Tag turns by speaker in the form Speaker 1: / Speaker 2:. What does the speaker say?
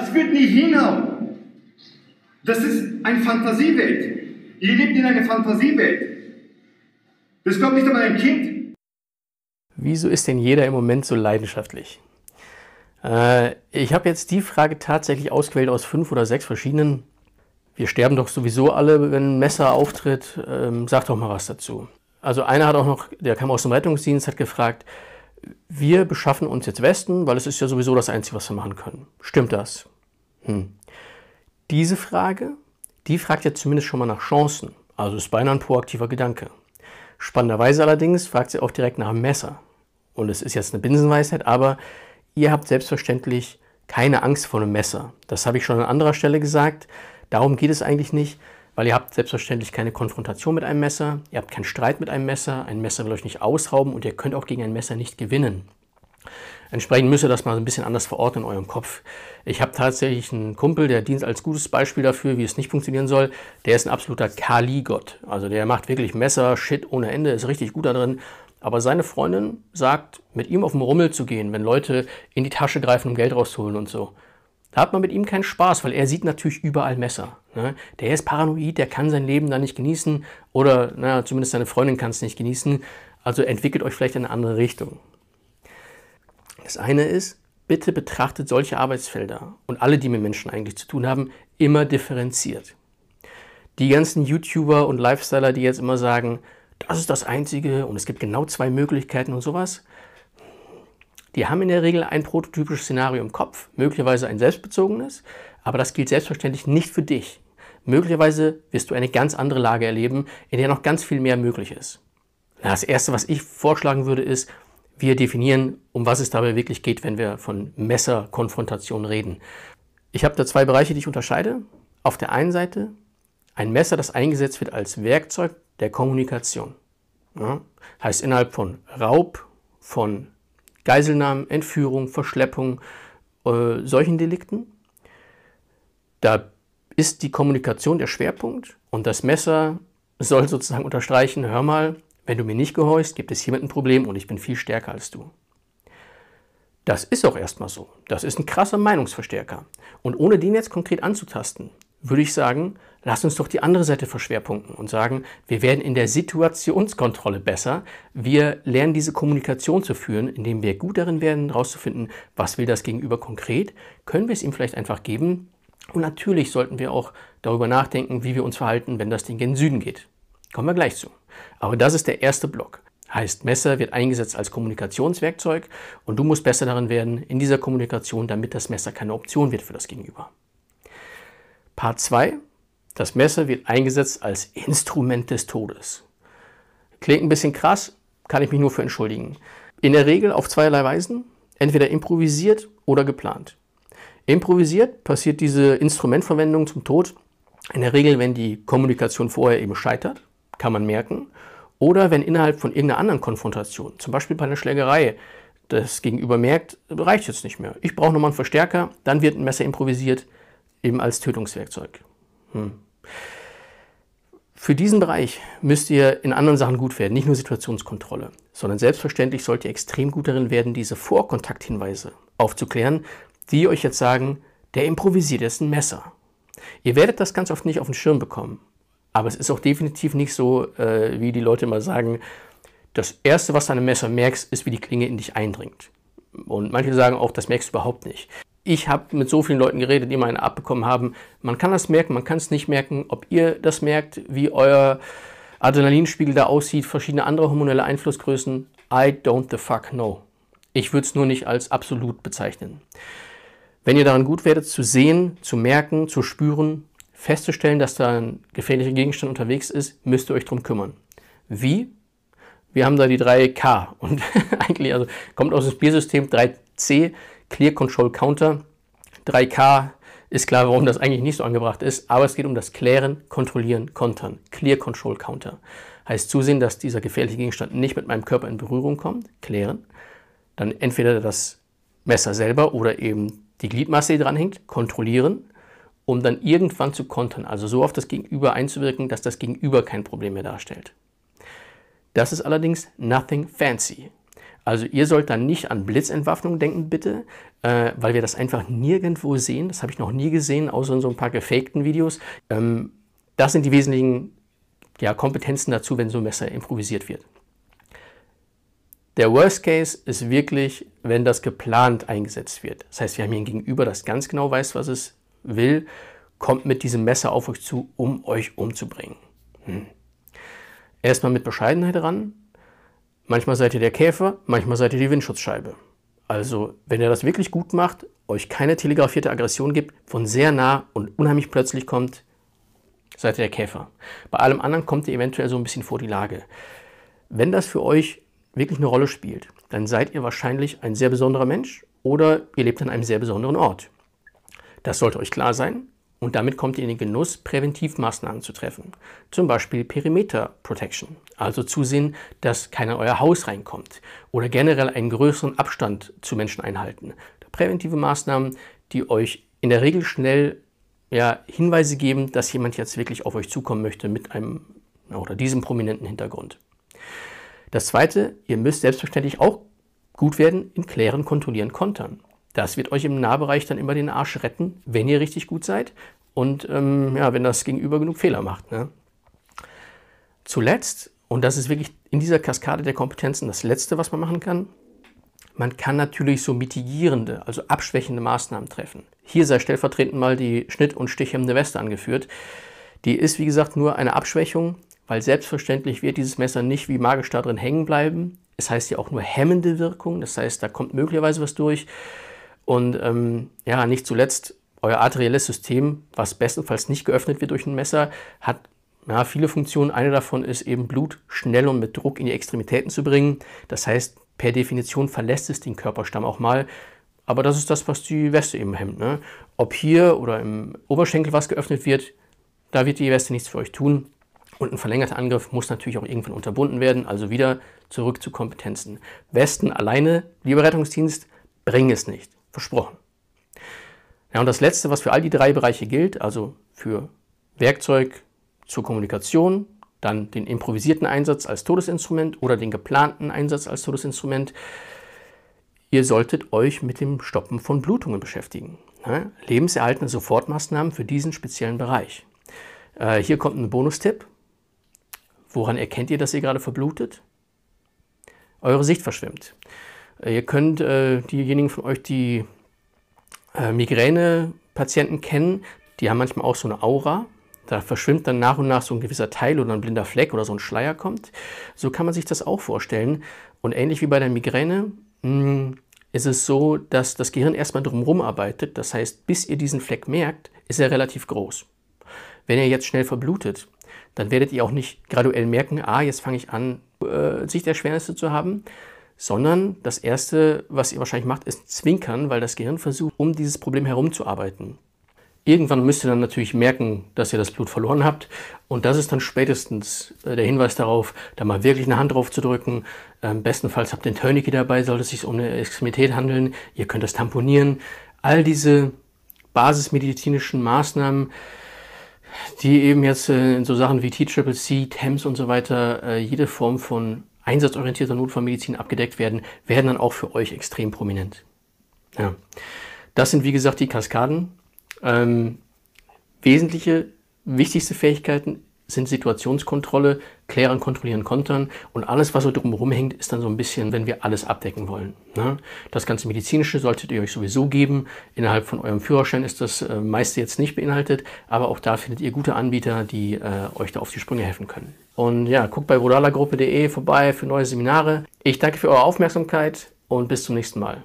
Speaker 1: Das wird nie hinhauen. Das ist eine Fantasiewelt. Ihr lebt in einer Fantasiewelt. Das glaubt nicht einmal ein Kind.
Speaker 2: Wieso ist denn jeder im Moment so leidenschaftlich? Äh, ich habe jetzt die Frage tatsächlich ausgewählt aus fünf oder sechs verschiedenen. Wir sterben doch sowieso alle, wenn ein Messer auftritt. Ähm, sag doch mal was dazu. Also einer hat auch noch, der kam aus dem Rettungsdienst, hat gefragt, wir beschaffen uns jetzt Westen, weil es ist ja sowieso das Einzige, was wir machen können. Stimmt das? Hm. Diese Frage, die fragt ja zumindest schon mal nach Chancen. Also ist beinahe ein proaktiver Gedanke. Spannenderweise allerdings fragt sie auch direkt nach einem Messer. Und es ist jetzt eine Binsenweisheit, aber ihr habt selbstverständlich keine Angst vor einem Messer. Das habe ich schon an anderer Stelle gesagt. Darum geht es eigentlich nicht, weil ihr habt selbstverständlich keine Konfrontation mit einem Messer, ihr habt keinen Streit mit einem Messer, ein Messer will euch nicht ausrauben und ihr könnt auch gegen ein Messer nicht gewinnen. Entsprechend müsst ihr das mal ein bisschen anders verorten in eurem Kopf. Ich habe tatsächlich einen Kumpel, der dient als gutes Beispiel dafür, wie es nicht funktionieren soll. Der ist ein absoluter Kali-Gott. Also der macht wirklich Messer, Shit ohne Ende, ist richtig gut da drin. Aber seine Freundin sagt, mit ihm auf den Rummel zu gehen, wenn Leute in die Tasche greifen, um Geld rauszuholen und so. Da hat man mit ihm keinen Spaß, weil er sieht natürlich überall Messer. Ne? Der ist paranoid, der kann sein Leben da nicht genießen oder na, zumindest seine Freundin kann es nicht genießen. Also entwickelt euch vielleicht in eine andere Richtung. Das eine ist, bitte betrachtet solche Arbeitsfelder und alle, die mit Menschen eigentlich zu tun haben, immer differenziert. Die ganzen YouTuber und Lifestyler, die jetzt immer sagen, das ist das Einzige und es gibt genau zwei Möglichkeiten und sowas, die haben in der Regel ein prototypisches Szenario im Kopf, möglicherweise ein selbstbezogenes, aber das gilt selbstverständlich nicht für dich. Möglicherweise wirst du eine ganz andere Lage erleben, in der noch ganz viel mehr möglich ist. Das Erste, was ich vorschlagen würde, ist, wir definieren, um was es dabei wirklich geht, wenn wir von Messerkonfrontation reden. Ich habe da zwei Bereiche, die ich unterscheide. Auf der einen Seite ein Messer, das eingesetzt wird als Werkzeug der Kommunikation. Ja, heißt innerhalb von Raub, von Geiselnahmen, Entführung, Verschleppung, äh, solchen Delikten. Da ist die Kommunikation der Schwerpunkt und das Messer soll sozusagen unterstreichen, hör mal, wenn du mir nicht gehorchst, gibt es hiermit ein Problem und ich bin viel stärker als du. Das ist auch erstmal so. Das ist ein krasser Meinungsverstärker. Und ohne den jetzt konkret anzutasten, würde ich sagen, lass uns doch die andere Seite verschwerpunkten und sagen, wir werden in der Situationskontrolle besser. Wir lernen diese Kommunikation zu führen, indem wir gut darin werden, herauszufinden, was will das Gegenüber konkret. Können wir es ihm vielleicht einfach geben? Und natürlich sollten wir auch darüber nachdenken, wie wir uns verhalten, wenn das Ding gen Süden geht. Kommen wir gleich zu. Aber das ist der erste Block. Heißt, Messer wird eingesetzt als Kommunikationswerkzeug und du musst besser darin werden in dieser Kommunikation, damit das Messer keine Option wird für das Gegenüber. Part 2. Das Messer wird eingesetzt als Instrument des Todes. Klingt ein bisschen krass, kann ich mich nur für entschuldigen. In der Regel auf zweierlei Weisen, entweder improvisiert oder geplant. Improvisiert passiert diese Instrumentverwendung zum Tod in der Regel, wenn die Kommunikation vorher eben scheitert kann man merken. Oder wenn innerhalb von irgendeiner anderen Konfrontation, zum Beispiel bei einer Schlägerei, das Gegenüber merkt, reicht jetzt nicht mehr. Ich brauche nochmal einen Verstärker, dann wird ein Messer improvisiert, eben als Tötungswerkzeug. Hm. Für diesen Bereich müsst ihr in anderen Sachen gut werden, nicht nur Situationskontrolle, sondern selbstverständlich sollt ihr extrem gut darin werden, diese Vorkontakthinweise aufzuklären, die euch jetzt sagen, der improvisiert ist ein Messer. Ihr werdet das ganz oft nicht auf den Schirm bekommen. Aber es ist auch definitiv nicht so, äh, wie die Leute immer sagen, das Erste, was du an einem Messer merkst, ist, wie die Klinge in dich eindringt. Und manche sagen auch, das merkst du überhaupt nicht. Ich habe mit so vielen Leuten geredet, die mal eine abbekommen haben. Man kann das merken, man kann es nicht merken. Ob ihr das merkt, wie euer Adrenalinspiegel da aussieht, verschiedene andere hormonelle Einflussgrößen, I don't the fuck know. Ich würde es nur nicht als absolut bezeichnen. Wenn ihr daran gut werdet, zu sehen, zu merken, zu spüren, festzustellen, dass da ein gefährlicher Gegenstand unterwegs ist, müsst ihr euch darum kümmern. Wie? Wir haben da die 3K und eigentlich also kommt aus dem Spielsystem 3C, Clear Control Counter. 3K ist klar, warum das eigentlich nicht so angebracht ist, aber es geht um das Klären, Kontrollieren, Kontern. Clear Control Counter. Heißt zusehen, dass dieser gefährliche Gegenstand nicht mit meinem Körper in Berührung kommt, klären. Dann entweder das Messer selber oder eben die Gliedmasse, die dran hängt, kontrollieren um dann irgendwann zu kontern, also so auf das Gegenüber einzuwirken, dass das Gegenüber kein Problem mehr darstellt. Das ist allerdings nothing fancy. Also ihr sollt dann nicht an Blitzentwaffnung denken, bitte, äh, weil wir das einfach nirgendwo sehen. Das habe ich noch nie gesehen, außer in so ein paar gefakten Videos. Ähm, das sind die wesentlichen ja, Kompetenzen dazu, wenn so ein Messer improvisiert wird. Der Worst Case ist wirklich, wenn das geplant eingesetzt wird. Das heißt, wir haben hier ein Gegenüber, das ganz genau weiß, was es will, kommt mit diesem Messer auf euch zu, um euch umzubringen. Hm. Erstmal mit Bescheidenheit ran. Manchmal seid ihr der Käfer, manchmal seid ihr die Windschutzscheibe. Also, wenn ihr das wirklich gut macht, euch keine telegrafierte Aggression gibt, von sehr nah und unheimlich plötzlich kommt, seid ihr der Käfer. Bei allem anderen kommt ihr eventuell so ein bisschen vor die Lage. Wenn das für euch wirklich eine Rolle spielt, dann seid ihr wahrscheinlich ein sehr besonderer Mensch oder ihr lebt an einem sehr besonderen Ort. Das sollte euch klar sein und damit kommt ihr in den Genuss, Präventivmaßnahmen zu treffen. Zum Beispiel Perimeter Protection, also zusehen, dass keiner in euer Haus reinkommt oder generell einen größeren Abstand zu Menschen einhalten. Präventive Maßnahmen, die euch in der Regel schnell ja, Hinweise geben, dass jemand jetzt wirklich auf euch zukommen möchte mit einem oder diesem prominenten Hintergrund. Das zweite, ihr müsst selbstverständlich auch gut werden in Klären, Kontrollieren, Kontern. Das wird euch im Nahbereich dann immer den Arsch retten, wenn ihr richtig gut seid und ähm, ja, wenn das Gegenüber genug Fehler macht. Ne? Zuletzt, und das ist wirklich in dieser Kaskade der Kompetenzen das Letzte, was man machen kann, man kann natürlich so mitigierende, also abschwächende Maßnahmen treffen. Hier sei stellvertretend mal die Schnitt- und stichhemmende Weste angeführt. Die ist, wie gesagt, nur eine Abschwächung, weil selbstverständlich wird dieses Messer nicht wie magisch da drin hängen bleiben. Es heißt ja auch nur hemmende Wirkung, das heißt, da kommt möglicherweise was durch. Und ähm, ja, nicht zuletzt, euer arterielles System, was bestenfalls nicht geöffnet wird durch ein Messer, hat ja, viele Funktionen. Eine davon ist eben Blut schnell und mit Druck in die Extremitäten zu bringen. Das heißt, per Definition verlässt es den Körperstamm auch mal. Aber das ist das, was die Weste eben hemmt. Ne? Ob hier oder im Oberschenkel was geöffnet wird, da wird die Weste nichts für euch tun. Und ein verlängerter Angriff muss natürlich auch irgendwann unterbunden werden. Also wieder zurück zu Kompetenzen. Westen alleine, lieber Rettungsdienst, bringen es nicht. Versprochen. Ja, und das Letzte, was für all die drei Bereiche gilt, also für Werkzeug zur Kommunikation, dann den improvisierten Einsatz als Todesinstrument oder den geplanten Einsatz als Todesinstrument, ihr solltet euch mit dem Stoppen von Blutungen beschäftigen. Ja, lebenserhaltende Sofortmaßnahmen für diesen speziellen Bereich. Äh, hier kommt ein Bonustipp. Woran erkennt ihr, dass ihr gerade verblutet? Eure Sicht verschwimmt. Äh, ihr könnt äh, diejenigen von euch, die äh, Migräne-Patienten kennen, die haben manchmal auch so eine Aura. Da verschwimmt dann nach und nach so ein gewisser Teil oder ein blinder Fleck oder so ein Schleier kommt. So kann man sich das auch vorstellen. Und ähnlich wie bei der Migräne mh, hm, ist es so, dass das Gehirn erstmal drumherum arbeitet. Das heißt, bis ihr diesen Fleck merkt, ist er relativ groß. Wenn ihr jetzt schnell verblutet, dann werdet ihr auch nicht graduell merken, ah, jetzt fange ich an, äh, Sichterschwernisse zu haben, sondern das Erste, was ihr wahrscheinlich macht, ist zwinkern, weil das Gehirn versucht, um dieses Problem herumzuarbeiten. Irgendwann müsst ihr dann natürlich merken, dass ihr das Blut verloren habt. Und das ist dann spätestens äh, der Hinweis darauf, da mal wirklich eine Hand drauf zu drücken. Ähm, bestenfalls habt ihr ein Tourniquet dabei, sollte es sich um eine Extremität handeln. Ihr könnt das tamponieren. All diese basismedizinischen Maßnahmen, die eben jetzt äh, in so Sachen wie T-Triple-C, TEMS und so weiter, äh, jede Form von einsatzorientierter Notfallmedizin abgedeckt werden, werden dann auch für euch extrem prominent. Ja. Das sind wie gesagt die Kaskaden. Ähm, wesentliche, wichtigste Fähigkeiten sind Situationskontrolle, klären, kontrollieren, kontern und alles, was so drumherum hängt, ist dann so ein bisschen, wenn wir alles abdecken wollen. Ne? Das ganze Medizinische solltet ihr euch sowieso geben. Innerhalb von eurem Führerschein ist das äh, meiste jetzt nicht beinhaltet, aber auch da findet ihr gute Anbieter, die äh, euch da auf die Sprünge helfen können. Und ja, guckt bei rodalagruppe.de vorbei für neue Seminare. Ich danke für eure Aufmerksamkeit und bis zum nächsten Mal.